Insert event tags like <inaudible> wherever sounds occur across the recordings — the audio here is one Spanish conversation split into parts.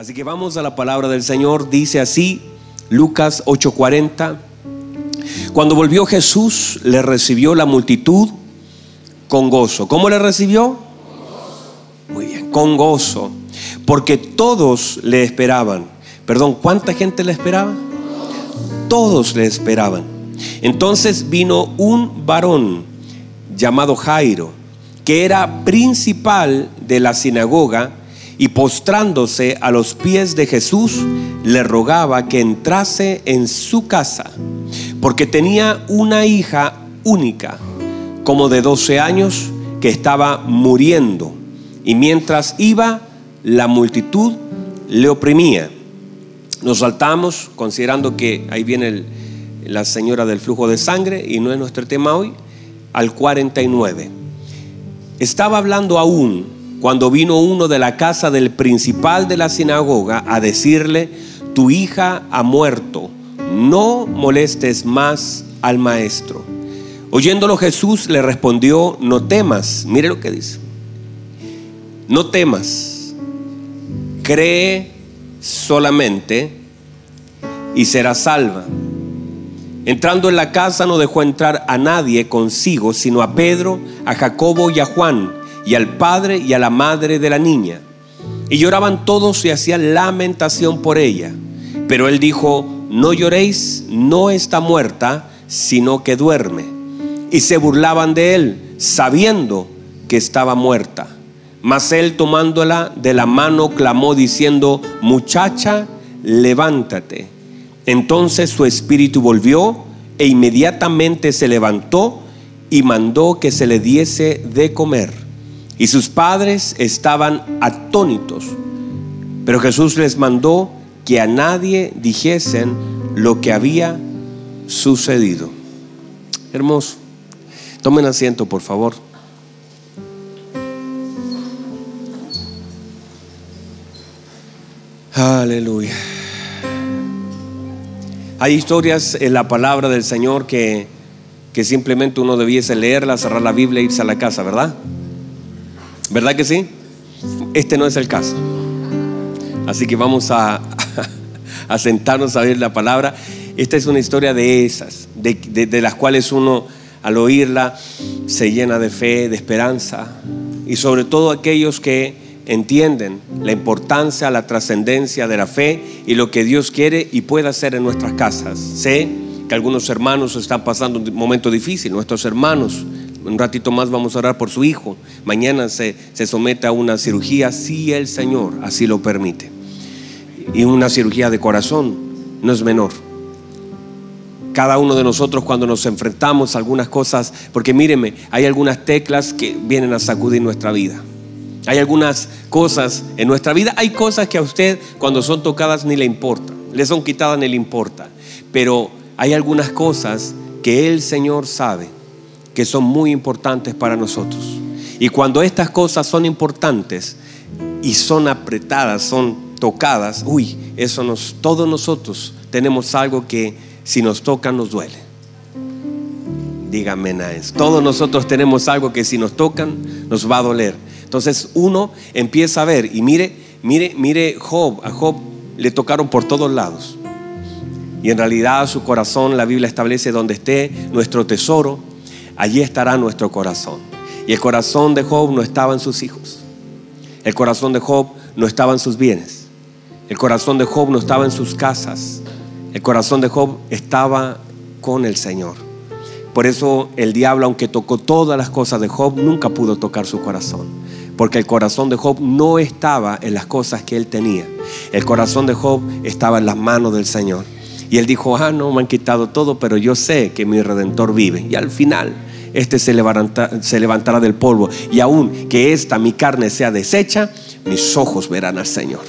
Así que vamos a la palabra del Señor. Dice así, Lucas 8:40. Cuando volvió Jesús, le recibió la multitud con gozo. ¿Cómo le recibió? Muy bien, con gozo. Porque todos le esperaban. Perdón, ¿cuánta gente le esperaba? Todos le esperaban. Entonces vino un varón llamado Jairo, que era principal de la sinagoga y postrándose a los pies de Jesús, le rogaba que entrase en su casa, porque tenía una hija única, como de 12 años, que estaba muriendo, y mientras iba, la multitud le oprimía. Nos saltamos, considerando que ahí viene la señora del flujo de sangre, y no es nuestro tema hoy, al 49. Estaba hablando aún cuando vino uno de la casa del principal de la sinagoga a decirle, tu hija ha muerto, no molestes más al maestro. Oyéndolo Jesús le respondió, no temas, mire lo que dice, no temas, cree solamente y será salva. Entrando en la casa no dejó entrar a nadie consigo, sino a Pedro, a Jacobo y a Juan y al padre y a la madre de la niña. Y lloraban todos y hacían lamentación por ella. Pero él dijo, no lloréis, no está muerta, sino que duerme. Y se burlaban de él, sabiendo que estaba muerta. Mas él tomándola de la mano clamó diciendo, muchacha, levántate. Entonces su espíritu volvió e inmediatamente se levantó y mandó que se le diese de comer. Y sus padres estaban atónitos. Pero Jesús les mandó que a nadie dijesen lo que había sucedido. Hermoso. Tomen asiento, por favor. Aleluya. Hay historias en la palabra del Señor que, que simplemente uno debiese leerla, cerrar la Biblia e irse a la casa, ¿verdad? ¿Verdad que sí? Este no es el caso. Así que vamos a, <laughs> sentarnos a ver la palabra. Esta es una historia de esas, de, las cuales uno al oírla se llena de fe, de esperanza. Y sobre todo aquellos que entienden la importancia, la trascendencia de la fe y lo que Dios quiere y puede hacer en nuestras casas. Sé que algunos hermanos están pasando un momento difícil, nuestros hermanos un ratito más vamos a orar por su hijo. Mañana se, se somete a una cirugía si el Señor así lo permite. Y una cirugía de corazón no es menor. Cada uno de nosotros cuando nos enfrentamos a algunas cosas, porque míreme, hay algunas teclas que vienen a sacudir nuestra vida. Hay algunas cosas en nuestra vida, hay cosas que a usted cuando son tocadas ni le importa, le son quitadas ni le importa. Pero hay algunas cosas que el Señor sabe que son muy importantes para nosotros. Y cuando estas cosas son importantes y son apretadas, son tocadas, uy, eso nos, todos nosotros tenemos algo que si nos tocan nos duele. Dígame eso. Todos nosotros tenemos algo que si nos tocan nos va a doler. Entonces uno empieza a ver y mire, mire, mire Job, a Job le tocaron por todos lados. Y en realidad su corazón, la Biblia establece donde esté nuestro tesoro, allí estará nuestro corazón. Y el corazón de Job no estaba en sus hijos. El corazón de Job no estaba en sus bienes. El corazón de Job no estaba en sus casas. El corazón de Job estaba con el Señor. Por eso el diablo, aunque tocó todas las cosas de Job, nunca pudo tocar su corazón. Porque el corazón de Job no estaba en las cosas que él tenía. El corazón de Job estaba en las manos del Señor. Y él dijo, ah, no, me han quitado todo, pero yo sé que mi redentor vive. Y al final este se, levantará del polvo. Y aún que esta mi carne sea deshecha, mis ojos verán al Señor.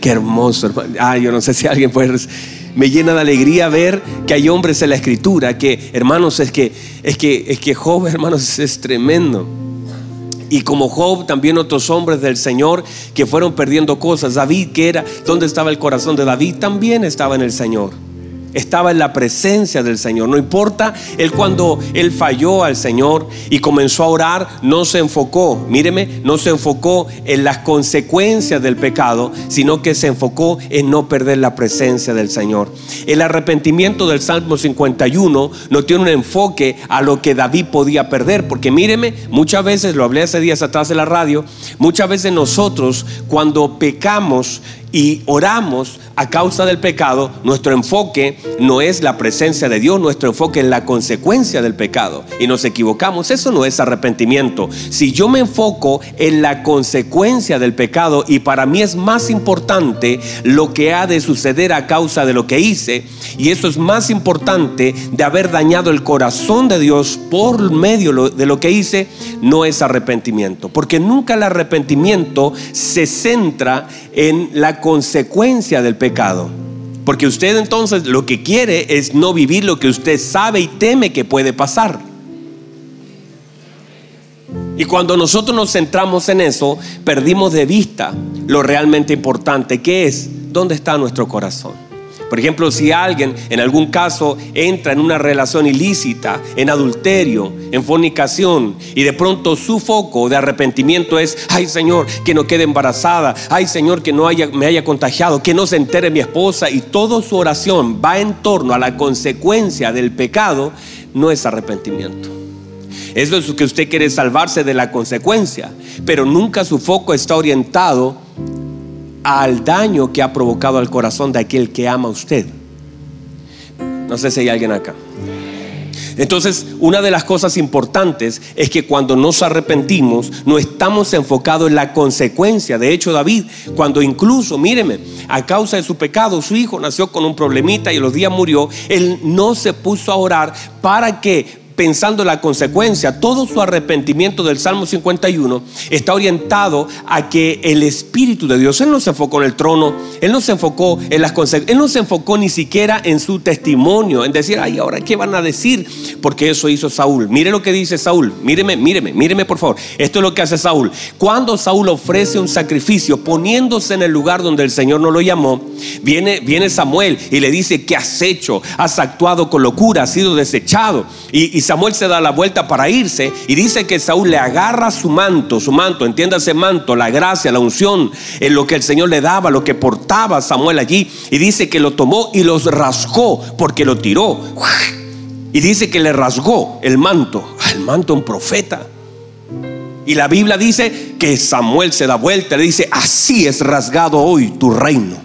Qué hermoso, hermano. Ah, yo no sé si alguien puede. Me llena de alegría ver que hay hombres en la escritura, que hermanos, es que, es que, es que Job, hermanos, es tremendo. Y como Job, también otros hombres del Señor que fueron perdiendo cosas. David, que era, ¿dónde estaba el corazón de David? También estaba en el Señor. Estaba en la presencia del Señor. No importa, él cuando él falló al Señor y comenzó a orar, no se enfocó, míreme, no se enfocó en las consecuencias del pecado, sino que se enfocó en no perder la presencia del Señor. El arrepentimiento del Salmo 51 no tiene un enfoque a lo que David podía perder, porque míreme, muchas veces, lo hablé hace días atrás de la radio, muchas veces nosotros cuando pecamos, y oramos a causa del pecado, nuestro enfoque no es la presencia de Dios, nuestro enfoque es la consecuencia del pecado. Y nos equivocamos, eso no es arrepentimiento. Si yo me enfoco en la consecuencia del pecado y para mí es más importante lo que ha de suceder a causa de lo que hice, y eso es más importante de haber dañado el corazón de Dios por medio de lo que hice, no es arrepentimiento. Porque nunca el arrepentimiento se centra en la consecuencia del pecado. Porque usted entonces lo que quiere es no vivir lo que usted sabe y teme que puede pasar. Y cuando nosotros nos centramos en eso, perdimos de vista lo realmente importante que es dónde está nuestro corazón. Por ejemplo, si alguien en algún caso entra en una relación ilícita, en adulterio, en fornicación, y de pronto su foco de arrepentimiento es, ay Señor, que no quede embarazada, ay Señor, que no me haya contagiado, que no se entere mi esposa, y toda su oración va en torno a la consecuencia del pecado, no es arrepentimiento. Eso es que usted quiere salvarse de la consecuencia, pero nunca su foco está orientado al daño que ha provocado al corazón de aquel que ama a usted. No sé si hay alguien acá. Entonces, una de las cosas importantes es que cuando nos arrepentimos, no estamos enfocados en la consecuencia. De hecho, David, cuando incluso, míreme, a causa de su pecado, su hijo nació con un problemita y los días murió, él no se puso a orar para que pensando en la consecuencia. Todo su arrepentimiento del Salmo 51 está orientado a que el Espíritu de Dios, Él no se enfocó en el trono, Él no se enfocó en las consecuencias, Él no se enfocó ni siquiera en su testimonio, en decir, ay, ahora qué van a decir, porque eso hizo Saúl. Mire lo que dice Saúl, míreme, míreme, míreme por favor. Esto es lo que hace Saúl. Cuando Saúl ofrece un sacrificio poniéndose en el lugar donde el Señor no lo llamó, viene, viene Samuel y le dice, ¿qué has hecho? Has actuado con locura, has sido desechado. Y, y Samuel se da la vuelta para irse y dice que Saúl le agarra su manto, su manto, entiéndase manto, la gracia, la unción, en lo que el Señor le daba, lo que portaba Samuel allí. Y dice que lo tomó y los rasgó porque lo tiró. Y dice que le rasgó el manto, el manto un profeta. Y la Biblia dice que Samuel se da vuelta le dice, así es rasgado hoy tu reino.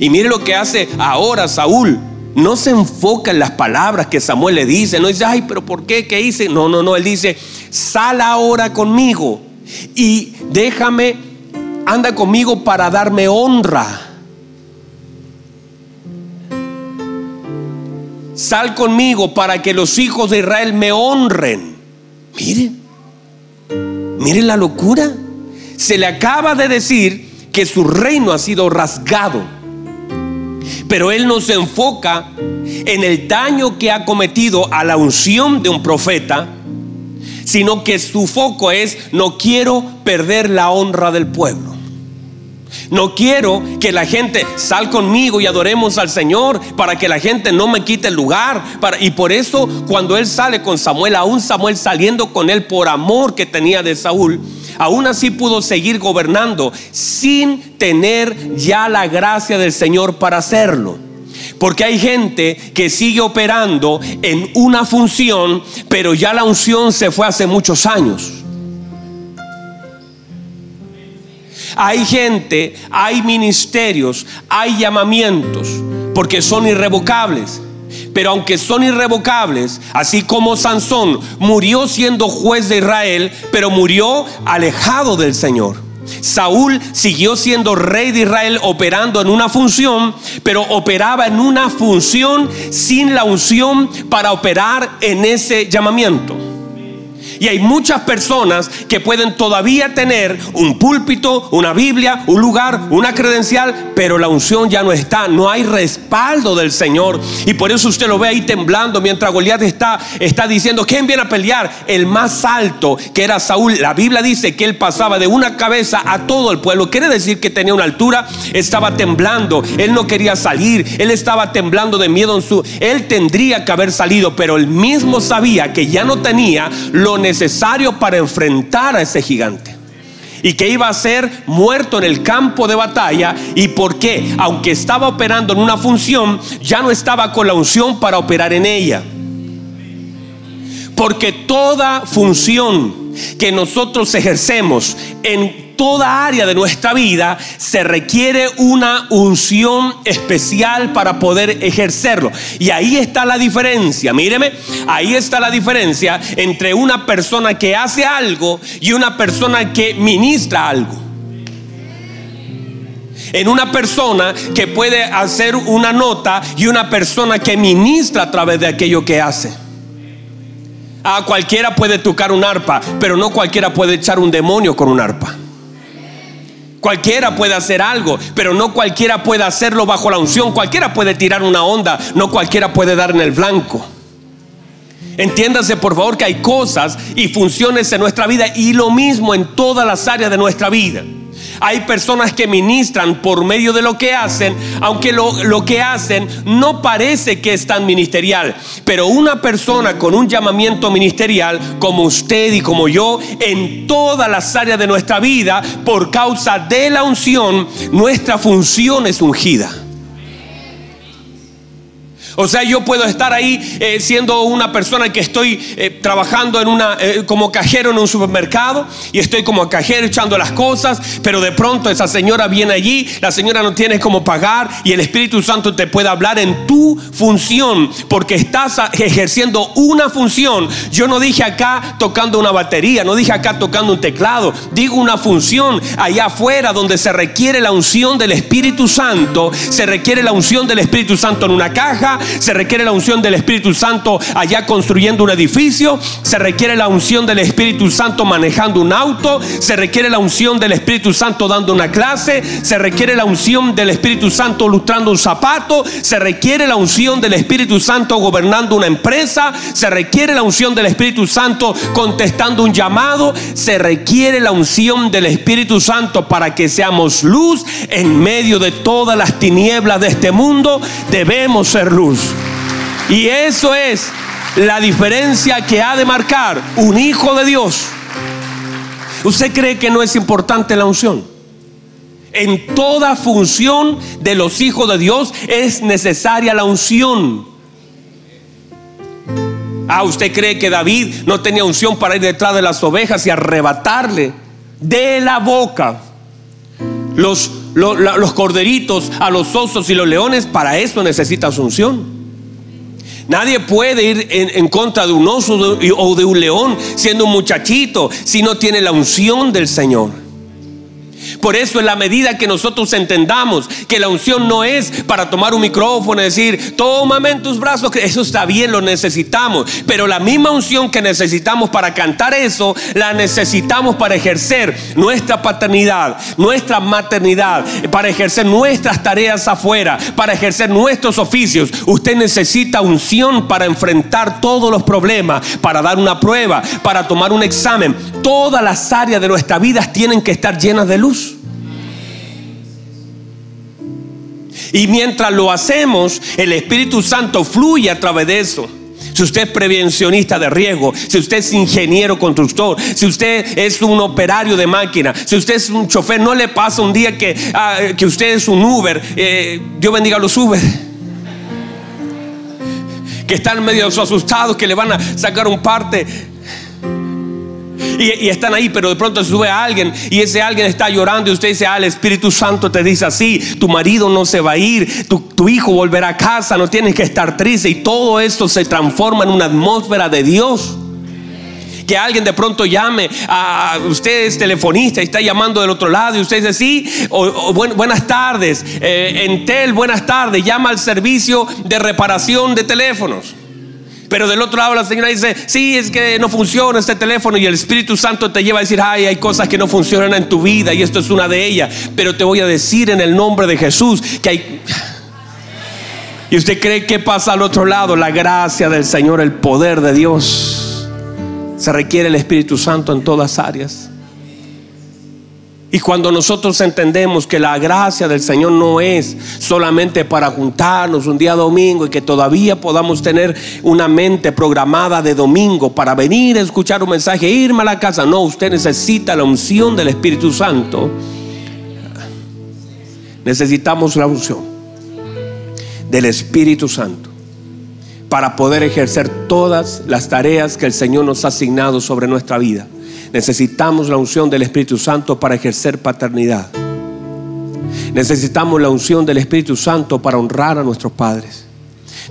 Y mire lo que hace ahora Saúl no se enfoca en las palabras que Samuel le dice. No dice, ay, pero ¿por qué? ¿Qué hice? No, no, no. Él dice, sal ahora conmigo y déjame, anda conmigo para darme honra. Sal conmigo para que los hijos de Israel me honren. Miren, miren la locura. Se le acaba de decir que su reino ha sido rasgado pero él no se enfoca en el daño que ha cometido a la unción de un profeta, sino que su foco es, no quiero perder la honra del pueblo. No quiero que la gente sal conmigo y adoremos al Señor para que la gente no me quite el lugar. y por eso cuando él sale con Samuel, aún Samuel saliendo con él por amor que tenía de Saúl, aún así pudo seguir gobernando sin tener ya la gracia del Señor para hacerlo. Porque hay gente que sigue operando en una función, pero ya la unción se fue hace muchos años. Hay gente, hay ministerios, hay llamamientos, porque son irrevocables. Pero aunque son irrevocables, así como Sansón murió siendo juez de Israel, pero murió alejado del Señor. Saúl siguió siendo rey de Israel operando en una función, pero operaba en una función sin la unción para operar en ese llamamiento. Y hay muchas personas que pueden todavía tener un púlpito, una Biblia, un lugar, una credencial, pero la unción ya no está, no hay respaldo del Señor. Y por eso usted lo ve ahí temblando mientras Goliat está, está diciendo, ¿quién viene a pelear? El más alto, que era Saúl. La Biblia dice que él pasaba de una cabeza a todo el pueblo. Quiere decir que tenía una altura, estaba temblando, él no quería salir, él estaba temblando de miedo en su... Él tendría que haber salido, pero él mismo sabía que ya no tenía lo necesario para enfrentar a ese gigante. Y que iba a ser muerto en el campo de batalla. ¿Y por qué? Aunque estaba operando en una función, ya no estaba con la unción para operar en ella. Porque toda función que nosotros ejercemos en toda área de nuestra vida se requiere una unción especial para poder ejercerlo. Y ahí está la diferencia, míreme, ahí está la diferencia entre una persona que hace algo y una persona que ministra algo. En una persona que puede hacer una nota y una persona que ministra a través de aquello que hace. A cualquiera puede tocar un arpa, pero no cualquiera puede echar un demonio con un arpa. Cualquiera puede hacer algo, pero no cualquiera puede hacerlo bajo la unción. Cualquiera puede tirar una onda, no cualquiera puede dar en el blanco. Entiéndase por favor que hay cosas y funciones en nuestra vida y lo mismo en todas las áreas de nuestra vida. Hay personas que ministran por medio de lo que hacen, aunque lo, que hacen no parece que es tan ministerial. Pero una persona con un llamamiento ministerial, como usted y como yo, en todas las áreas de nuestra vida, por causa de la unción, nuestra función es ungida. O sea, yo puedo estar ahí eh, siendo una persona que estoy eh, trabajando en una, eh, como cajero en un supermercado y estoy como cajero echando las cosas, pero de pronto esa señora viene allí, la señora no tiene cómo pagar y el Espíritu Santo te puede hablar en tu función porque estás ejerciendo una función. Yo no dije acá tocando una batería, no dije acá tocando un teclado, digo una función allá afuera donde se requiere la unción del Espíritu Santo, se requiere la unción del Espíritu Santo en una caja, se requiere la unción del Espíritu Santo allá construyendo un edificio, se requiere la unción del Espíritu Santo manejando un auto, se requiere la unción del Espíritu Santo dando una clase, se requiere la unción del Espíritu Santo lustrando un zapato, se requiere la unción del Espíritu Santo gobernando una empresa, se requiere la unción del Espíritu Santo contestando un llamado, se requiere la unción del Espíritu Santo para que seamos luz en medio de todas las tinieblas de este mundo, debemos ser luz. Y eso es la diferencia que ha de marcar un hijo de Dios. ¿Usted cree que no es importante la unción? En toda función de los hijos de Dios es necesaria la unción. Ah, ¿usted cree que David no tenía unción para ir detrás de las ovejas y arrebatarle de la boca los, los, corderitos a los osos y los leones? Para eso necesita unción. Nadie puede ir en, contra de un oso o de un león siendo un muchachito si no tiene la unción del Señor. Por eso en la medida que nosotros entendamos que la unción no es para tomar un micrófono y decir, tómame en tus brazos, eso está bien, lo necesitamos. Pero la misma unción que necesitamos para cantar eso, la necesitamos para ejercer nuestra paternidad, nuestra maternidad, para ejercer nuestras tareas afuera, para ejercer nuestros oficios. Usted necesita unción para enfrentar todos los problemas, para dar una prueba, para tomar un examen. Todas las áreas de nuestra vida tienen que estar llenas de luz. Y mientras lo hacemos, el Espíritu Santo fluye a través de eso. Si usted es prevencionista de riesgo, si usted es ingeniero constructor, si usted es un operario de máquina, si usted es un chofer, no le pasa un día que, ah, que usted es un Uber. Eh, Dios bendiga a los Uber. Que están medio asustados, que le van a sacar un parte y, están ahí, pero de pronto sube a alguien y ese alguien está llorando y usted dice, ah, el Espíritu Santo te dice así, tu marido no se va a ir, tu, tu hijo volverá a casa, no tienes que estar triste y todo esto se transforma en una atmósfera de Dios que alguien de pronto llame a usted es telefonista y está llamando del otro lado y usted dice sí, o, buenas tardes, eh, Entel, buenas tardes, llama al servicio de reparación de teléfonos. Pero del otro lado la señora dice, sí, es que no funciona este teléfono y el Espíritu Santo te lleva a decir, ay, hay cosas que no funcionan en tu vida y esto es una de ellas. Pero te voy a decir en el nombre de Jesús que hay... <laughs> ¿Y usted cree que pasa al otro lado? La gracia del Señor, el poder de Dios. Se requiere el Espíritu Santo en todas áreas. Y cuando nosotros entendemos que la gracia del Señor no es solamente para juntarnos un día domingo y que todavía podamos tener una mente programada de domingo para venir a escuchar un mensaje e irme a la casa. No, usted necesita la unción del Espíritu Santo. Necesitamos la unción del Espíritu Santo para poder ejercer todas las tareas que el Señor nos ha asignado sobre nuestra vida. Necesitamos la unción del Espíritu Santo para ejercer paternidad. Necesitamos la unción del Espíritu Santo para honrar a nuestros padres.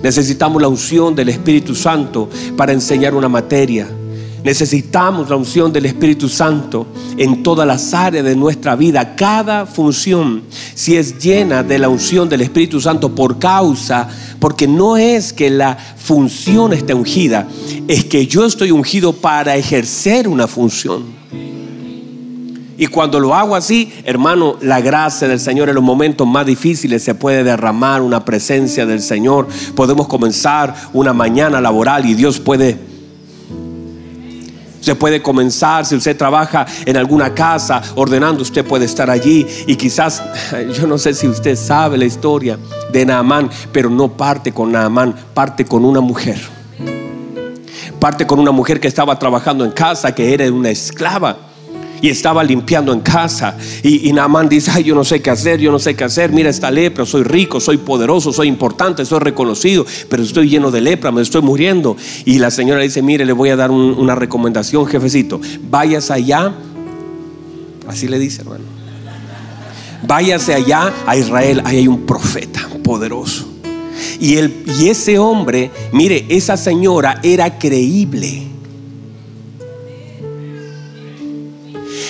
Necesitamos la unción del Espíritu Santo para enseñar una materia. Necesitamos la unción del Espíritu Santo en todas las áreas de nuestra vida. Cada función, si es llena de la unción del Espíritu Santo por causa, porque no es que la función esté ungida, es que yo estoy ungido para ejercer una función. Y cuando lo hago así, hermano, la gracia del Señor en los momentos más difíciles se puede derramar una presencia del Señor. Podemos comenzar una mañana laboral y Dios puede Usted puede comenzar, si usted trabaja en alguna casa ordenando, usted puede estar allí y quizás, <laughs> yo no sé si usted sabe la historia de Naamán, pero no parte con Naamán, parte con una mujer. Parte con una mujer que estaba trabajando en casa, que era una esclava y estaba limpiando en casa. Y, y dice, ay, yo no sé qué hacer, yo no sé qué hacer, mira esta lepra, soy rico, soy poderoso, soy importante, soy reconocido, pero estoy lleno de lepra, me estoy muriendo. Y la señora dice, mire, le voy a dar una recomendación, jefecito, vayas allá, así le dice, hermano, váyase allá a Israel, ahí hay un profeta poderoso. Y, el, y ese hombre, mire, esa señora era creíble.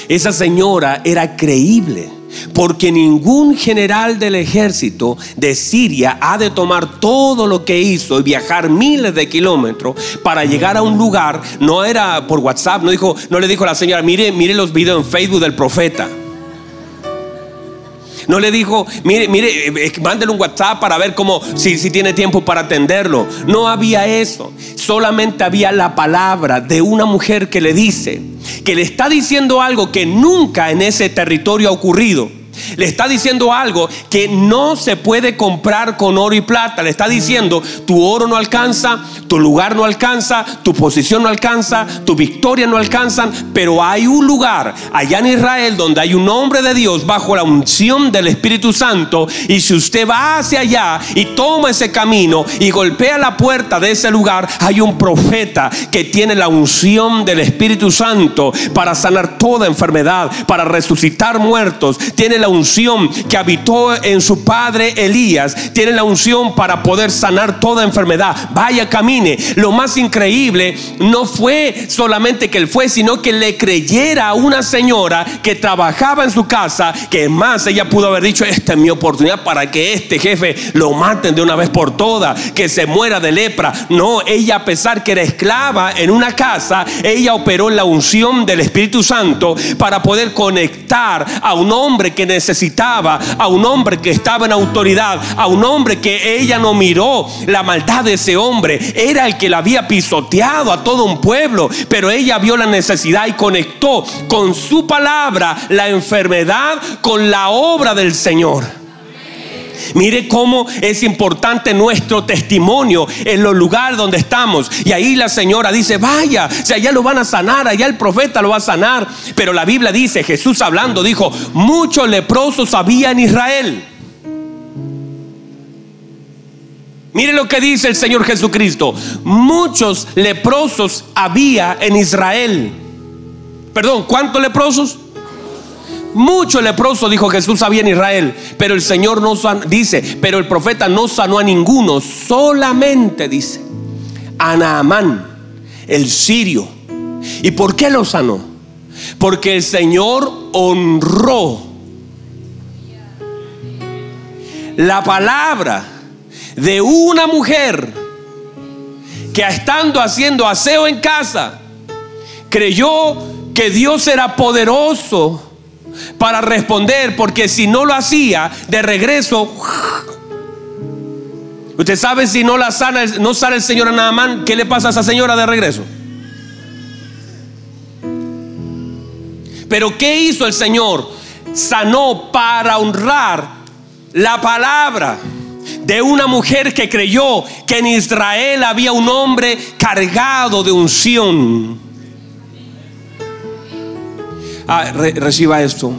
Esa señora era creíble. Porque ningún general del ejército de Siria ha de tomar todo lo que hizo y viajar miles de kilómetros para llegar a un lugar. No era por WhatsApp, no, dijo, no le dijo a la señora, mire, mire los videos en Facebook del profeta. No le dijo, mire, mire, eh, mándele un WhatsApp para ver cómo, si, si tiene tiempo para atenderlo. No había eso. Solamente había la palabra de una mujer que le dice, que le está diciendo algo que nunca en ese territorio ha ocurrido. Le está diciendo algo que no se puede comprar con oro y plata. Le está diciendo, tu oro no alcanza, tu lugar no alcanza, tu posición no alcanza, tu victoria no alcanzan, pero hay un lugar allá en Israel donde hay un hombre de Dios bajo la unción del Espíritu Santo. Y si usted va hacia allá y toma ese camino y golpea la puerta de ese lugar, hay un profeta que tiene la unción del Espíritu Santo para sanar toda enfermedad, para resucitar muertos. Tiene la unción que habitó en su padre Elías, tiene la unción para poder sanar toda enfermedad. Vaya, camine. Lo más increíble no fue solamente que él fue, sino que le creyera a una señora que trabajaba en su casa, que más ella pudo haber dicho, esta es mi oportunidad para que este jefe lo maten de una vez por todas, que se muera de lepra. No, ella a pesar que era esclava en una casa, ella operó la unción del Espíritu Santo para poder conectar a un hombre que necesitaba, a un hombre que estaba en autoridad, a un hombre que ella no miró la maldad de ese hombre. Era el que la había pisoteado a todo un pueblo, pero ella vio la necesidad y conectó con su palabra la enfermedad con la obra del Señor. Mire cómo es importante nuestro testimonio en los lugares donde estamos. Y ahí la señora dice, vaya, si allá lo van a sanar, allá el profeta lo va a sanar. Pero la Biblia dice, Jesús hablando, dijo, muchos leprosos había en Israel. Mire lo que dice el Señor Jesucristo. Muchos leprosos había en Israel. Perdón, ¿cuántos leprosos? Mucho leproso, dijo Jesús, había en Israel. Pero el Señor no dice, pero el profeta no sanó a ninguno. Solamente dice, a Naamán, el sirio. ¿Y por qué lo sanó? Porque el Señor honró la palabra de una mujer que estando haciendo aseo en casa, creyó que Dios era poderoso para responder, porque si no lo hacía, de regreso, usted sabe si no la sana, no sale el Señor a Naamán, ¿qué le pasa a esa señora de regreso? Pero ¿qué hizo el Señor? Sanó para honrar la palabra de una mujer que creyó que en Israel había un hombre cargado de unción. Ah, reciba esto.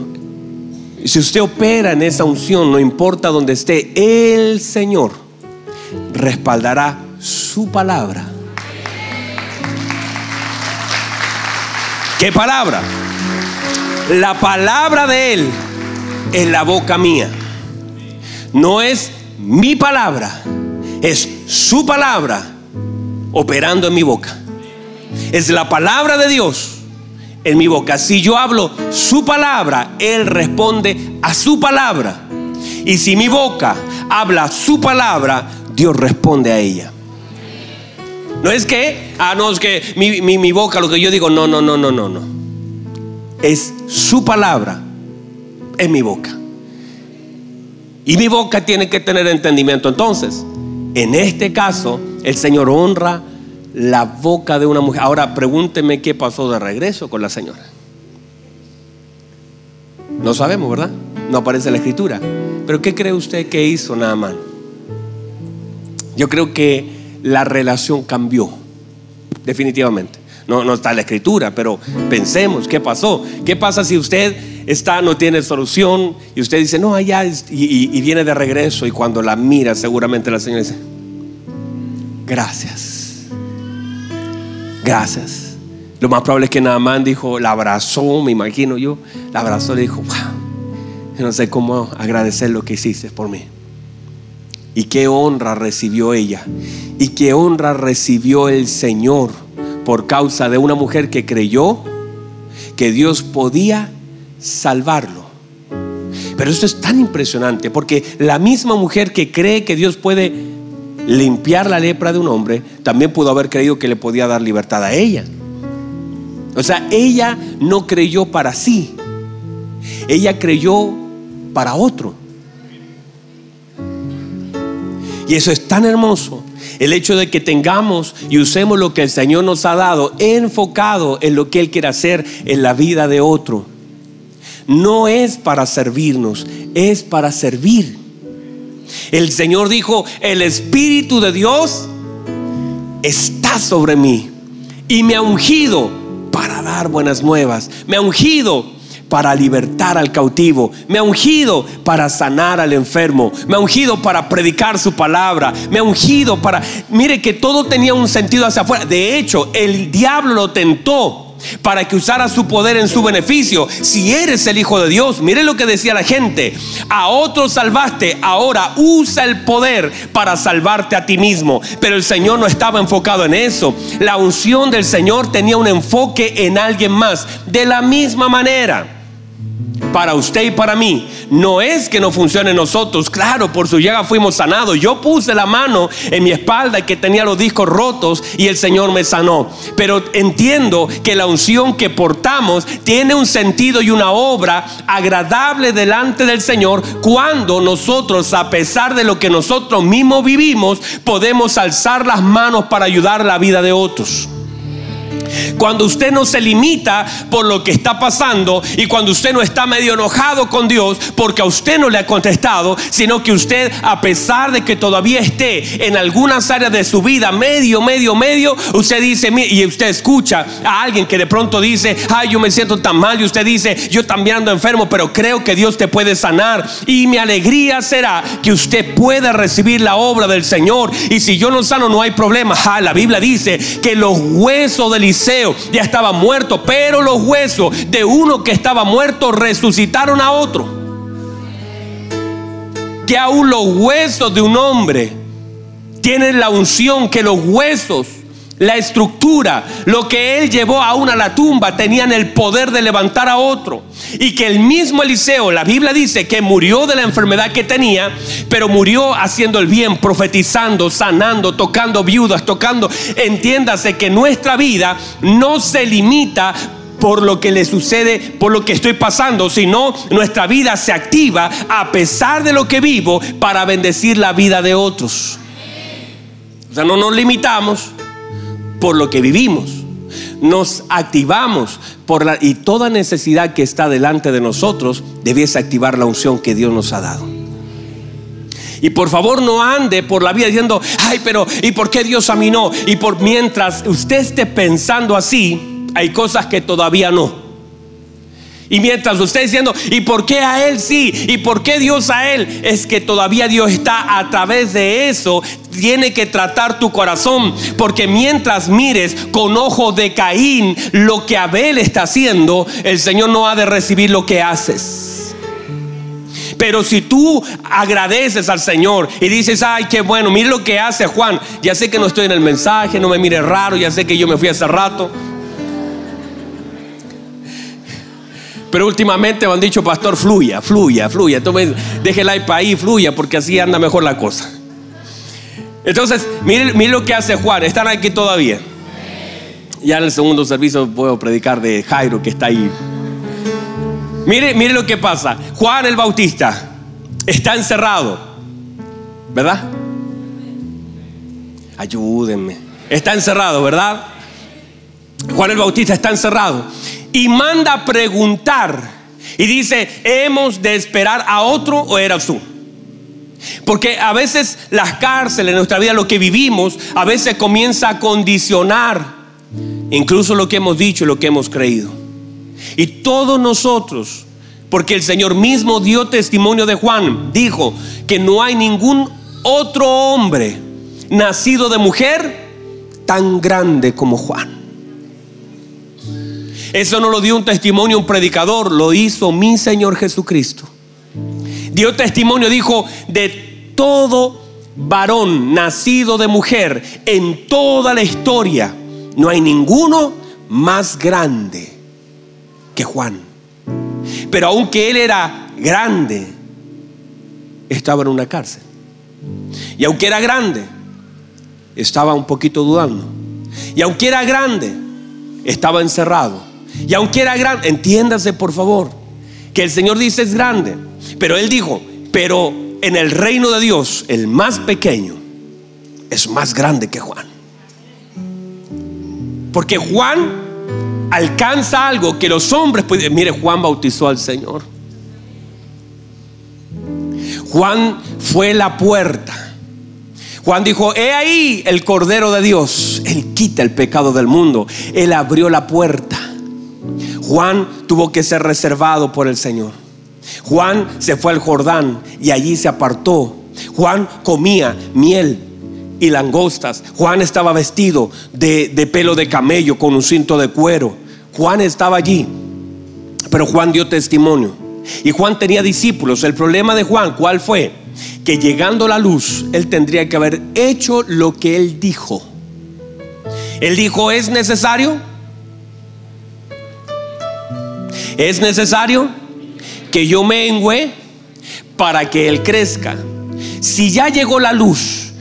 Si usted opera en esa unción, no importa donde esté, el Señor respaldará su palabra. ¿Qué palabra? La palabra de Él en la boca mía. No es mi palabra, es su palabra operando en mi boca. Es la palabra de Dios en mi boca. Si yo hablo su palabra, Él responde a su palabra. Y si mi boca habla su palabra, Dios responde a ella. No es que, ah, no, es que mi, mi boca, lo que yo digo, no, no, no, no, no, no es su palabra en mi boca. Y mi boca tiene que tener entendimiento. Entonces, en este caso, el Señor honra la boca de una mujer. Ahora pregúnteme qué pasó de regreso con la señora. No sabemos, ¿verdad? No aparece en la escritura. Pero ¿qué cree usted que hizo Naaman? Yo creo que la relación cambió, definitivamente. No, está en la escritura, pero pensemos, ¿qué pasó? ¿Qué pasa si usted está, no tiene solución y usted dice, no, allá, y, y viene de regreso y cuando la mira seguramente la señora dice, gracias, gracias. Lo más probable es que Naamán dijo, la abrazó, me imagino yo, la abrazó y le dijo, wow, no sé cómo agradecer lo que hiciste por mí. Y qué honra recibió ella. Y qué honra recibió el Señor por causa de una mujer que creyó que Dios podía salvarlo. Pero esto es tan impresionante porque la misma mujer que cree que Dios puede limpiar la lepra de un hombre, también pudo haber creído que le podía dar libertad a ella. O sea, ella no creyó para sí, ella creyó para otro. Y eso es tan hermoso el hecho de que tengamos y usemos lo que el Señor nos ha dado enfocado en lo que Él quiere hacer en la vida de otro. No es para servirnos, es para servir. El Señor dijo, el Espíritu de Dios está sobre mí y me ha ungido para dar buenas nuevas. Me ha ungido para libertar al cautivo, me ha ungido para sanar al enfermo, me ha ungido para predicar su palabra, me ha ungido para... Mire que todo tenía un sentido hacia afuera. De hecho, el diablo lo tentó para que usara su poder en su beneficio. Si eres el Hijo de Dios, mire lo que decía la gente, a otros salvaste, ahora usa el poder para salvarte a ti mismo. Pero el Señor no estaba enfocado en eso. La unción del Señor tenía un enfoque en alguien más. De la misma manera para usted y para mí. No es que no funcione nosotros, claro, por su llaga fuimos sanados. Yo puse la mano en mi espalda que tenía los discos rotos y el Señor me sanó. Pero entiendo que la unción que portamos tiene un sentido y una obra agradable delante del Señor cuando nosotros, a pesar de lo que nosotros mismos vivimos, podemos alzar las manos para ayudar la vida de otros. Cuando usted no se limita por lo que está pasando y cuando usted no está medio enojado con Dios porque a usted no le ha contestado, sino que usted, a pesar de que todavía esté en algunas áreas de su vida, medio, medio, medio, usted dice, y usted escucha a alguien que de pronto dice, ay, yo me siento tan mal, y usted dice, yo también ando enfermo, pero creo que Dios te puede sanar. Y mi alegría será que usted pueda recibir la obra del Señor. Y si yo no sano, no hay problema. la Biblia dice que los huesos del ya estaba muerto, pero los huesos de uno que estaba muerto resucitaron a otro. Que aún los huesos de un hombre tienen la unción que los huesos la estructura, lo que él llevó aún a la tumba, tenían el poder de levantar a otro. Y que el mismo Eliseo, la Biblia dice que murió de la enfermedad que tenía, pero murió haciendo el bien, profetizando, sanando, tocando viudas, tocando. Entiéndase que nuestra vida no se limita por lo que le sucede, por lo que estoy pasando, sino nuestra vida se activa a pesar de lo que vivo para bendecir la vida de otros. O sea, no nos limitamos por lo que vivimos. Nos activamos por la y toda necesidad que está delante de nosotros debiese activar la unción que Dios nos ha dado. Y por favor no ande por la vida diciendo, ay, pero ¿y por qué Dios a mí no? Y por mientras usted esté pensando así, hay cosas que todavía no. Y mientras usted diciendo, ¿y por qué a él sí? ¿Y por qué Dios a él? Es que todavía Dios está a través de eso. Tiene que tratar tu corazón. Porque mientras mires con ojo de Caín lo que Abel está haciendo, el Señor no ha de recibir lo que haces. Pero si tú agradeces al Señor y dices, ay, qué bueno, mire lo que hace Juan. Ya sé que no estoy en el mensaje, no me mire raro, ya sé que yo me fui hace rato. Pero últimamente me han dicho, pastor, fluya, fluya, fluya. Tome, déjela ahí para ahí, fluya, porque así anda mejor la cosa. Entonces, mire, mire lo que hace Juan. Están aquí todavía. Ya en el segundo servicio puedo predicar de Jairo que está ahí. Mire, mire lo que pasa. Juan el Bautista está encerrado. ¿Verdad? Ayúdenme. Está encerrado, ¿verdad? Juan el Bautista está encerrado y manda a preguntar y dice, ¿hemos de esperar a otro o eras tú? Porque a veces las cárceles, en nuestra vida, lo que vivimos, a veces comienza a condicionar incluso lo que hemos dicho y lo que hemos creído. Y todos nosotros, porque el Señor mismo dio testimonio de Juan, dijo que no hay ningún otro hombre nacido de mujer tan grande como Juan. Eso no lo dio un testimonio un predicador, lo hizo mi Señor Jesucristo. Dio testimonio, dijo, de todo varón nacido de mujer en toda la historia, no hay ninguno más grande que Juan. Pero aunque él era grande, estaba en una cárcel. Y aunque era grande, estaba un poquito dudando. Y aunque era grande, estaba encerrado. Y aunque era grande, entiéndase por favor, que el Señor dice es grande, pero Él dijo, pero en el reino de Dios, el más pequeño es más grande que Juan. Porque Juan alcanza algo que los hombres pueden... Mire, Juan bautizó al Señor. Juan fue la puerta. Juan dijo, he ahí el Cordero de Dios. Él quita el pecado del mundo. Él abrió la puerta. Juan tuvo que ser reservado por el Señor. Juan se fue al Jordán y allí se apartó. Juan comía miel y langostas. Juan estaba vestido de, pelo de camello con un cinto de cuero. Juan estaba allí. Pero Juan dio testimonio. Y Juan tenía discípulos. El problema de Juan, ¿cuál fue? Que llegando la luz, él tendría que haber hecho lo que él dijo. Él dijo, ¿es necesario? Es necesario que yo mengüe para que Él crezca. Si ya llegó la luz,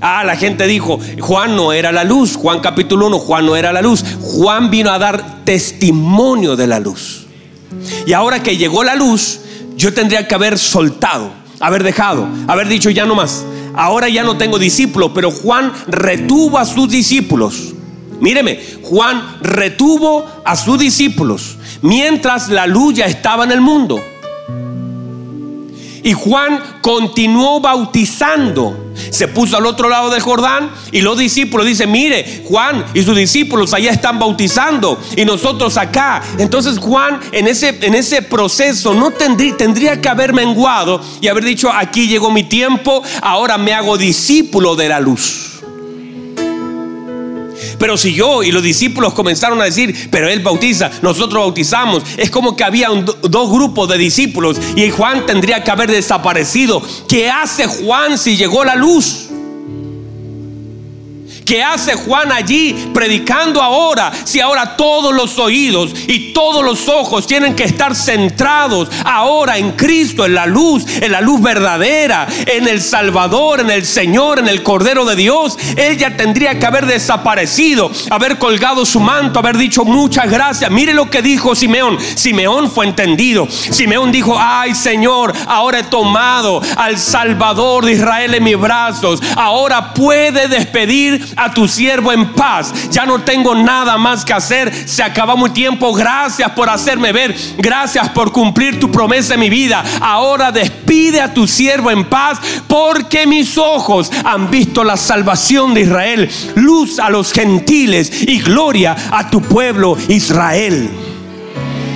ah, la gente dijo, Juan no era la luz, Juan capítulo 1, Juan no era la luz, Juan vino a dar testimonio de la luz. Y ahora que llegó la luz, yo tendría que haber soltado, haber dejado, haber dicho ya no más. Ahora ya no tengo discípulos, pero Juan retuvo a sus discípulos. Míreme, Juan retuvo a sus discípulos mientras la luz ya estaba en el mundo. Y Juan continuó bautizando. Se puso al otro lado del Jordán y los discípulos dicen, mire, Juan y sus discípulos allá están bautizando y nosotros acá. Entonces Juan en ese, en ese proceso no tendría, tendría que haber menguado y haber dicho, aquí llegó mi tiempo, ahora me hago discípulo de la luz. Pero si yo y los discípulos comenzaron a decir, pero él bautiza, nosotros bautizamos, es como que había dos grupos de discípulos y Juan tendría que haber desaparecido. ¿Qué hace Juan si llegó la luz? ¿Qué hace Juan allí predicando ahora? Si ahora todos los oídos y todos los ojos tienen que estar centrados ahora en Cristo, en la luz, en la luz verdadera, en el Salvador, en el Señor, en el Cordero de Dios. Él ya tendría que haber desaparecido, haber colgado su manto, haber dicho muchas gracias. Mire lo que dijo Simeón. Simeón fue entendido. Simeón dijo, ay Señor, ahora he tomado al Salvador de Israel en mis brazos. Ahora puede despedir a tu siervo en paz. Ya no tengo nada más que hacer. Se acaba mi tiempo. Gracias por hacerme ver. Gracias por cumplir tu promesa en mi vida. Ahora despide a tu siervo en paz porque mis ojos han visto la salvación de Israel. Luz a los gentiles y gloria a tu pueblo Israel.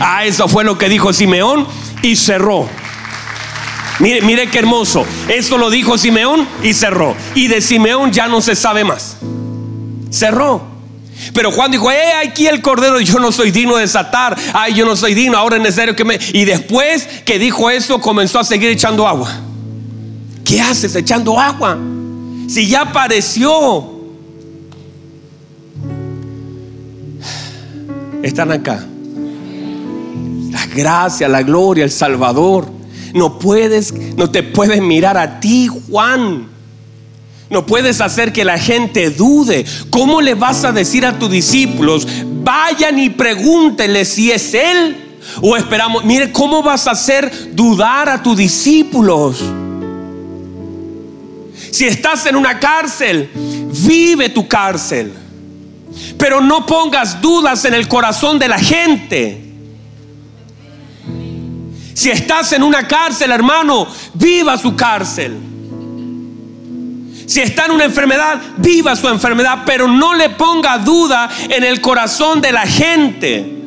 Ah, eso fue lo que dijo Simeón y cerró. Mire, mire qué hermoso. Eso lo dijo Simeón y cerró. Y de Simeón ya no se sabe más. Cerró. Pero Juan dijo, eh, aquí el cordero, yo no soy digno de desatar. Ay, yo no soy digno, ahora es necesario que me... Y después que dijo eso, comenzó a seguir echando agua. ¿Qué haces echando agua? Si ya apareció. Están acá. La gracia, la gloria, el Salvador. No puedes, no te puedes mirar a ti, Juan. No puedes hacer que la gente dude. ¿Cómo le vas a decir a tus discípulos, vayan y pregúntenle si es Él? O esperamos, mire, ¿cómo vas a hacer dudar a tus discípulos? Si estás en una cárcel, vive tu cárcel. Pero no pongas dudas en el corazón de la gente. Si estás en una cárcel, hermano, viva su cárcel. Si está en una enfermedad, viva su enfermedad, pero no le ponga duda en el corazón de la gente.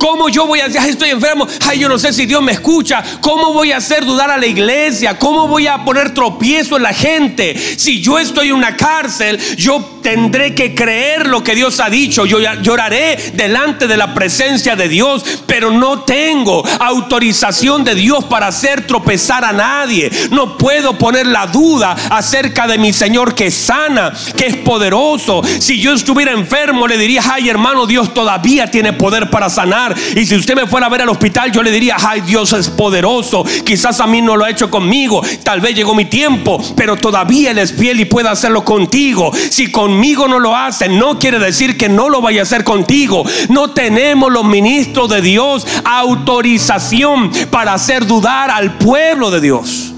¿Cómo yo voy a decir, estoy enfermo? Ay, yo no sé si Dios me escucha. ¿Cómo voy a hacer dudar a la iglesia? ¿Cómo voy a poner tropiezo en la gente? Si yo estoy en una cárcel, yo tendré que creer lo que Dios ha dicho. Yo lloraré delante de la presencia de Dios, pero no tengo autorización de Dios para hacer tropezar a nadie. No puedo poner la duda acerca de mi Señor que sana, que es poderoso. Si yo estuviera enfermo, le diría, ay hermano, Dios todavía tiene poder para sanar. Y si usted me fuera a ver al hospital, yo le diría, ay, Dios es poderoso. Quizás a mí no lo ha hecho conmigo. Tal vez llegó mi tiempo, pero todavía Él es fiel y puede hacerlo contigo. Si conmigo no lo hace, no quiere decir que no lo vaya a hacer contigo. No tenemos los ministros de Dios autorización para hacer dudar al pueblo de Dios.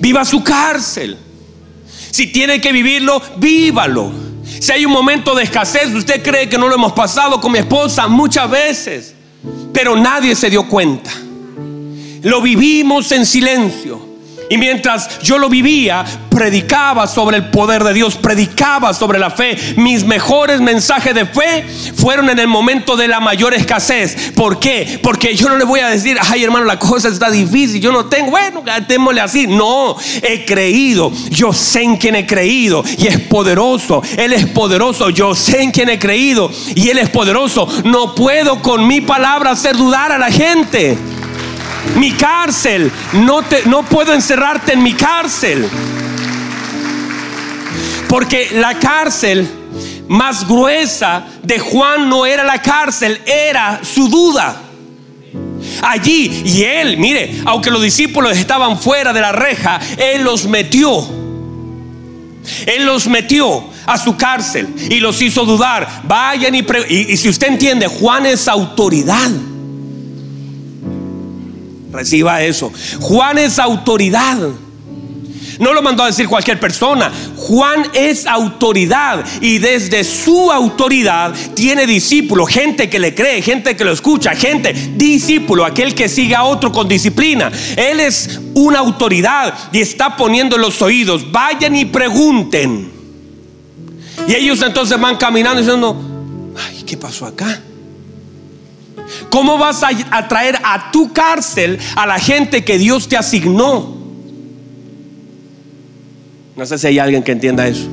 Viva su cárcel. Si tiene que vivirlo, vívalo. Si hay un momento de escasez, usted cree que no lo hemos pasado con mi esposa muchas veces, pero nadie se dio cuenta. Lo vivimos en silencio. Y mientras yo lo vivía, predicaba sobre el poder de Dios, predicaba sobre la fe. Mis mejores mensajes de fe fueron en el momento de la mayor escasez. ¿Por qué? Porque yo no le voy a decir, ay hermano, la cosa está difícil, yo no tengo, bueno, démosle así. No, he creído, yo sé en quién he creído y es poderoso. Él es poderoso, yo sé en quién he creído y Él es poderoso. No puedo con mi palabra hacer dudar a la gente mi cárcel. No, te, no puedo encerrarte en mi cárcel. Porque la cárcel más gruesa de Juan no era la cárcel, era su duda. Allí, y él, mire, aunque los discípulos estaban fuera de la reja, él los metió. Él los metió a su cárcel y los hizo dudar. Vayan y, y, y si usted entiende, Juan es autoridad. Reciba eso. Juan es autoridad. No lo mandó a decir cualquier persona. Juan es autoridad y desde su autoridad tiene discípulos, gente que le cree, gente que lo escucha, gente, discípulo, aquel que sigue a otro con disciplina. Él es una autoridad y está poniendo los oídos. Vayan y pregunten. Y ellos entonces van caminando diciendo, ay, ¿qué pasó acá? ¿Cómo vas a atraer a tu cárcel a la gente que Dios te asignó? No sé si hay alguien que entienda eso.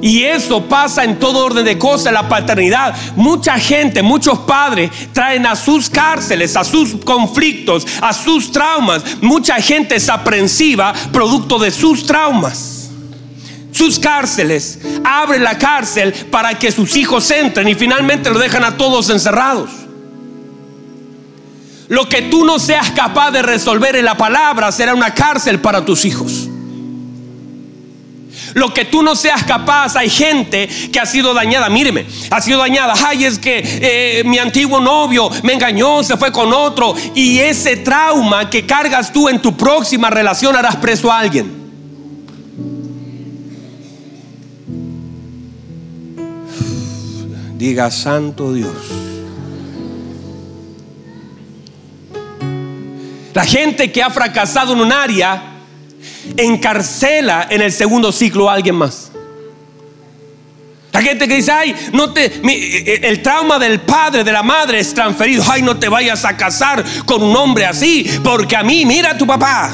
Y eso pasa en todo orden de cosas, la paternidad. Mucha gente, muchos padres traen a sus cárceles, a sus conflictos, a sus traumas. Mucha gente es aprensiva producto de sus traumas. sus cárceles, abre la cárcel para que sus hijos entren y finalmente lo dejan a todos encerrados. Lo que tú no seas capaz de resolver en la palabra será una cárcel para tus hijos. Lo que tú no seas capaz, hay gente que ha sido dañada, míreme, ha sido dañada. Ay, es que eh, mi antiguo novio me engañó, se fue con otro. Y ese trauma que cargas tú en tu próxima relación harás preso a alguien. Diga, Santo Dios. La gente que ha fracasado en un área encarcela en el segundo ciclo a alguien más. La gente que dice, ay, no te, eh, eh, el trauma del padre, de la madre es transferido. Ay, no te vayas a casar con un hombre así, porque a mí, mira a tu papá.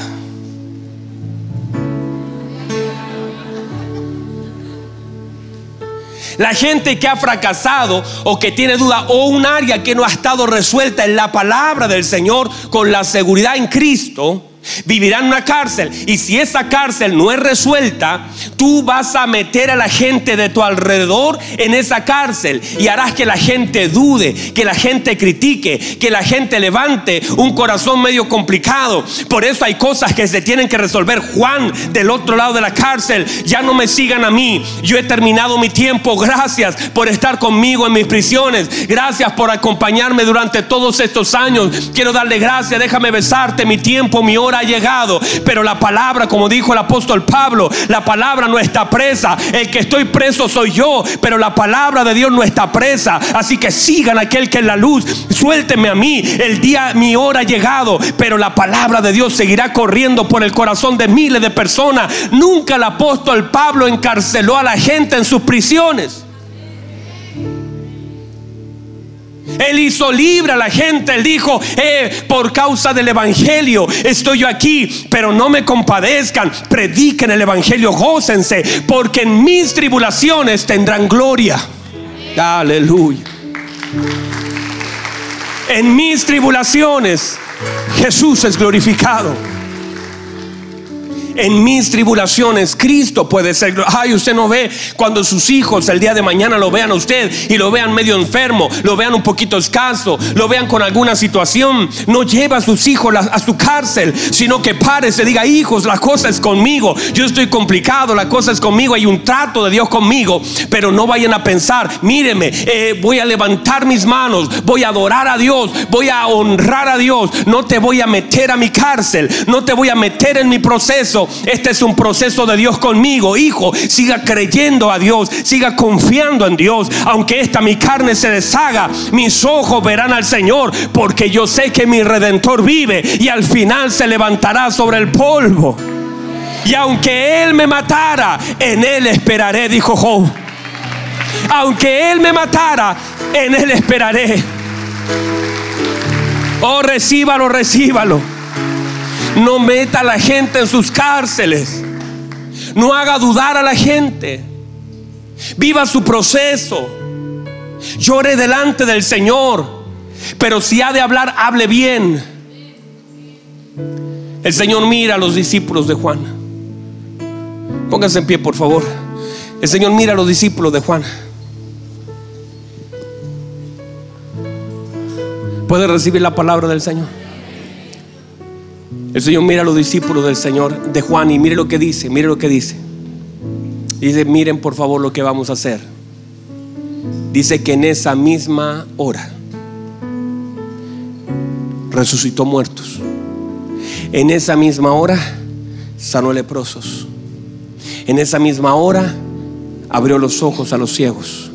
La gente que ha fracasado o que tiene duda o un área que no ha estado resuelta en la palabra del Señor con la seguridad en Cristo Vivirán una cárcel. Y si esa cárcel no es resuelta, tú vas a meter a la gente de tu alrededor en esa cárcel. Y harás que la gente dude, que la gente critique, que la gente levante un corazón medio complicado. Por eso hay cosas que se tienen que resolver. Juan, del otro lado de la cárcel, ya no me sigan a mí. Yo he terminado mi tiempo. Gracias por estar conmigo en mis prisiones. Gracias por acompañarme durante todos estos años. Quiero darle gracias. Déjame besarte mi tiempo, mi hora ha llegado. Pero la palabra, como dijo el apóstol Pablo, la palabra no está presa. El que estoy preso soy yo, pero la palabra de Dios no está presa. Así que sigan aquel que es la luz. Suélteme a mí. El día, mi hora ha llegado. Pero la palabra de Dios seguirá corriendo por el corazón de miles de personas. Nunca el apóstol Pablo encarceló a la gente en sus prisiones. Él hizo libre a la gente. Él dijo, eh, por causa del Evangelio estoy yo aquí, pero no me compadezcan. Prediquen el Evangelio, gócense, porque en mis tribulaciones tendrán gloria. Aleluya. En mis tribulaciones Jesús es glorificado en mis tribulaciones, Cristo puede ser. Ay, usted no ve cuando sus hijos el día de mañana lo vean a usted y lo vean medio enfermo, lo vean un poquito escaso, lo vean con alguna situación. No lleva a sus hijos a su cárcel, sino que pare, se diga, hijos, la cosa es conmigo. Yo estoy complicado, la cosa es conmigo. Hay un trato de Dios conmigo, pero no vayan a pensar, míreme, eh, voy a levantar mis manos, voy a adorar a Dios, voy a honrar a Dios. No te voy a meter a mi cárcel, no te voy a meter en mi proceso este es un proceso de Dios conmigo. Hijo, siga creyendo a Dios, siga confiando en Dios. Aunque esta mi carne se deshaga, mis ojos verán al Señor, porque yo sé que mi redentor vive y al final se levantará sobre el polvo. Y aunque Él me matara, en Él esperaré, dijo Job. Aunque Él me matara, en Él esperaré. Oh, recíbalo, recíbalo. No meta a la gente en sus cárceles. No haga dudar a la gente. Viva su proceso. Llore delante del Señor. Pero si ha de hablar, hable bien. El Señor mira a los discípulos de Juan. Pónganse en pie, por favor. El Señor mira a los discípulos de Juan. ¿Puede recibir la palabra del Señor? El Señor mira a los discípulos del Señor, de Juan, y mire lo que dice, mire lo que dice. Dice, miren por favor lo que vamos a hacer. Dice que en esa misma hora resucitó muertos. En esa misma hora sanó leprosos. En esa misma hora abrió los ojos a los ciegos.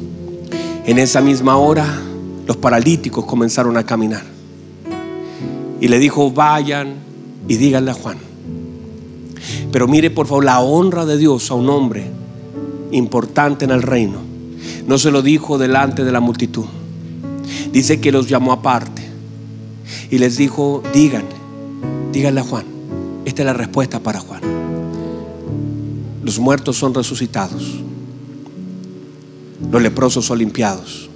En esa misma hora los paralíticos comenzaron a caminar. Y le dijo, vayan y díganle a Juan. Pero mire por favor la honra de Dios a un hombre importante en el reino. No se lo dijo delante de la multitud. Dice que los llamó aparte y les dijo, díganle, díganle a Juan. Esta es la respuesta para Juan. Los muertos son resucitados. Los leprosos son limpiados.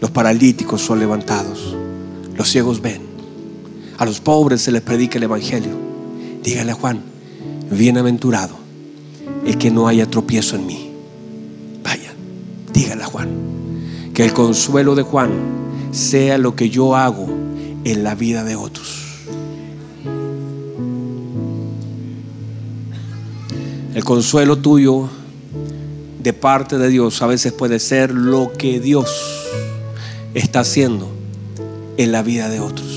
Los paralíticos son levantados. Los ciegos ven. A los pobres se les predica el Evangelio. Dígale a Juan, bienaventurado es que no haya tropiezo en mí. Vaya, dígale a Juan. Que el consuelo de Juan sea lo que yo hago en la vida de otros. El consuelo tuyo de parte de Dios a veces puede ser lo que Dios está haciendo en la vida de otros.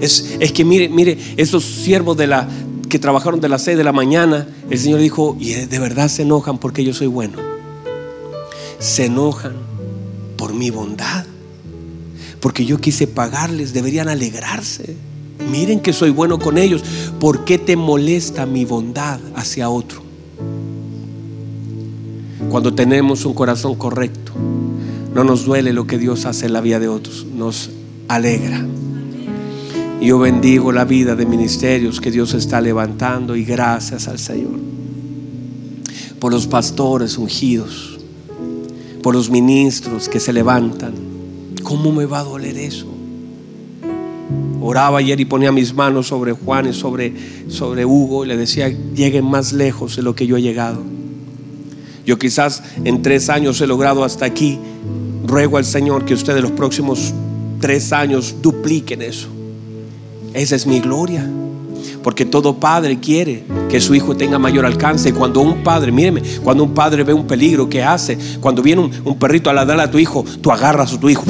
Es, que mire, mire, esos siervos de la, que trabajaron de las 6 de la mañana, el Señor dijo, y de verdad se enojan porque yo soy bueno. Se enojan por mi bondad. Porque yo quise pagarles, deberían alegrarse. Miren que soy bueno con ellos. ¿Por qué te molesta mi bondad hacia otro? Cuando tenemos un corazón correcto, no nos duele lo que Dios hace en la vida de otros, nos alegra. Yo bendigo la vida de ministerios que Dios está levantando y gracias al Señor. Por los pastores ungidos, por los ministros que se levantan. ¿Cómo me va a doler eso? Oraba ayer y ponía mis manos sobre Juan y sobre, sobre Hugo y le decía, lleguen más lejos de lo que yo he llegado. Yo quizás en tres años he logrado hasta aquí. Ruego al Señor que ustedes los próximos tres años dupliquen eso. Esa es mi gloria. Porque todo padre quiere que su hijo tenga mayor alcance. Cuando un padre, míreme, cuando un padre ve un peligro, ¿qué hace? Cuando viene un, perrito a ladrarle a tu hijo, tú agarras a tu hijo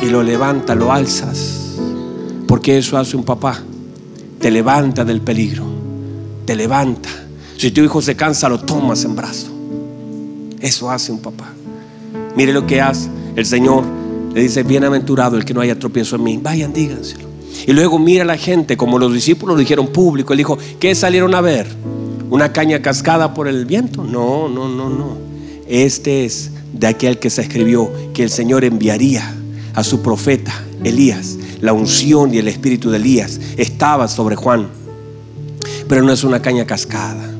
y lo levanta, lo alzas. Porque eso hace un papá. Te levanta del peligro. Te levanta. Si tu hijo se cansa, lo tomas en brazo. Eso hace un papá. Mire lo que hace el Señor. Le dice, bienaventurado el que no haya tropiezo en mí. Vayan, díganselo. Y luego mira a la gente, como los discípulos lo dijeron público. Él dijo, ¿qué salieron a ver? ¿Una caña cascada por el viento? No, no, no, no. Este es de aquel que se escribió que el Señor enviaría a su profeta Elías. La unción y el espíritu de Elías estaba sobre Juan. Pero no es una caña cascada,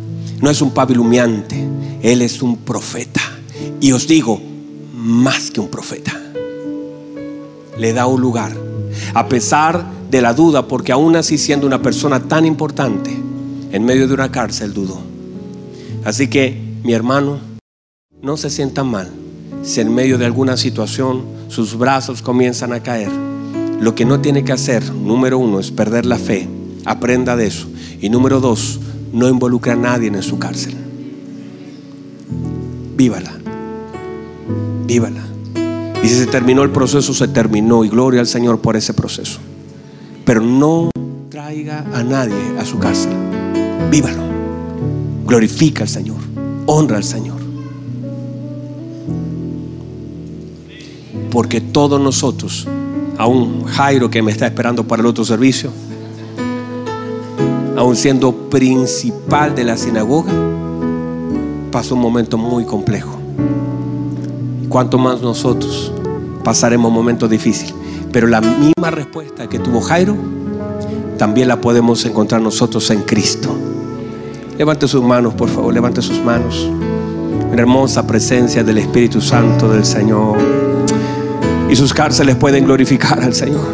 no es un pavilumiante, él es un profeta. Y os digo, más que un profeta. Le da un lugar, a pesar de la duda, porque aún así siendo una persona tan importante, en medio de una cárcel dudó. Así que, mi hermano, no se sienta mal si en medio de alguna situación sus brazos comienzan a caer. Lo que no tiene que hacer, número uno, es perder la fe. Aprenda de eso. Y número dos, no involucre a nadie en su cárcel. Vívala. Vívala. Y si se terminó el proceso, se terminó. Y gloria al Señor por ese proceso. Pero no traiga a nadie a su cárcel. Vívalo. Glorifica al Señor. Honra al Señor. Porque todos nosotros, aún Jairo que me está esperando para el otro servicio, aún siendo principal de la sinagoga, pasó un momento muy complejo. Cuanto más nosotros pasaremos momentos difíciles. Pero la misma respuesta que tuvo Jairo, también la podemos encontrar nosotros en Cristo. Levante sus manos, por favor, levante sus manos. Una hermosa presencia del Espíritu Santo del Señor. Y sus cárceles pueden glorificar al Señor.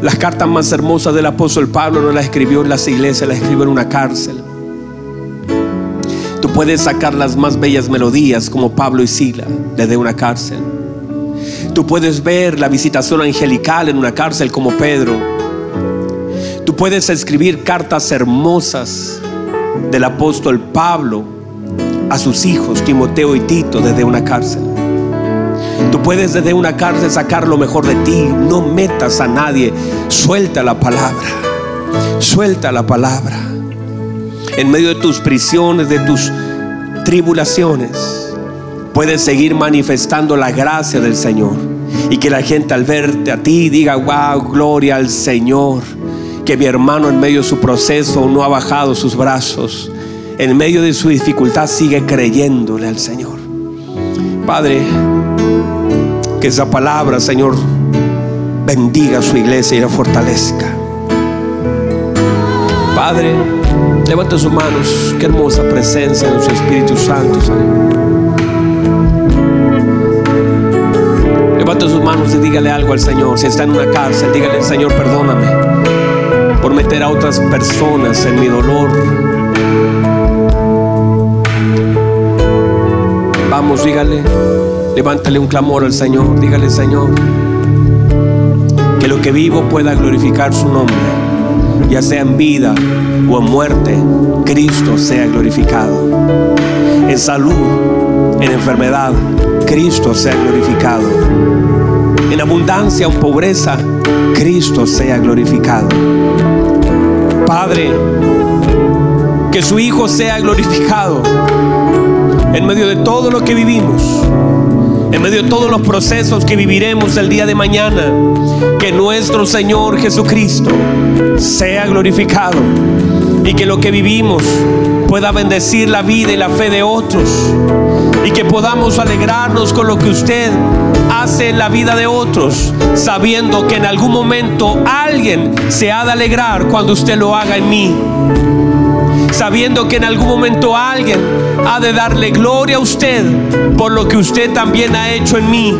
Las cartas más hermosas del apóstol Pablo no las escribió en las iglesias, las escribió en una cárcel. Puedes sacar las más bellas melodías como Pablo y Sila desde una cárcel. Tú puedes ver la visitación angelical en una cárcel como Pedro. Tú puedes escribir cartas hermosas del apóstol Pablo a sus hijos, Timoteo y Tito, desde una cárcel. Tú puedes desde una cárcel sacar lo mejor de ti. No metas a nadie. Suelta la palabra. Suelta la palabra. En medio de tus prisiones, de tus tribulaciones, puedes seguir manifestando la gracia del Señor. Y que la gente al verte a ti diga, wow, gloria al Señor. Que mi hermano en medio de su proceso no ha bajado sus brazos. En medio de su dificultad sigue creyéndole al Señor. Padre, que esa palabra, Señor, bendiga a su iglesia y la fortalezca. Padre, levanta sus manos. Qué hermosa presencia de su Espíritu Santo, Señor. Levante sus manos y dígale algo al Señor. Si está en una cárcel, dígale al Señor, perdóname por meter a otras personas en mi dolor. Vamos, dígale, levántale un clamor al Señor. Dígale, Señor, que lo que vivo pueda glorificar su nombre, ya sea en vida o en muerte, Cristo sea glorificado. En salud, en enfermedad, Cristo sea glorificado. En abundancia o en pobreza, Cristo sea glorificado. Padre, que su Hijo sea glorificado en medio de todo lo que vivimos, en medio de todos los procesos que viviremos el día de mañana, que nuestro Señor Jesucristo sea glorificado y que lo que vivimos pueda bendecir la vida y la fe de otros y que podamos alegrarnos con lo que usted hace en la vida de otros, sabiendo que en algún momento alguien se ha de alegrar cuando usted lo haga en mí. Sabiendo que en algún momento alguien ha de darle gloria a usted por lo que usted también ha hecho en mí.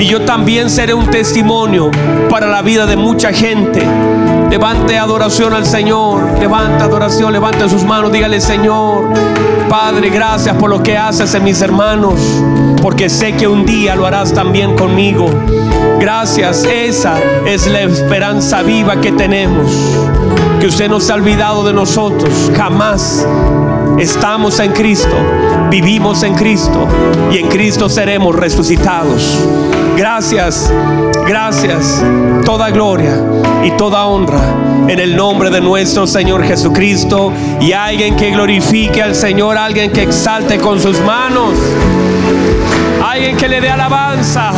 Y yo también seré un testimonio para la vida de mucha gente. Levante adoración al Señor. Levante adoración, levante sus manos. Dígale, Señor, Padre, gracias por lo que haces en mis hermanos. Porque sé que un día lo harás también conmigo. Gracias, esa es la esperanza viva que tenemos. Que usted no se ha olvidado de nosotros. Jamás estamos en Cristo, vivimos en Cristo y en Cristo seremos resucitados. Gracias, gracias, toda gloria y toda honra en el nombre de nuestro Señor Jesucristo y alguien que glorifique al Señor, alguien que exalte con sus manos, alguien que le dé alabanza.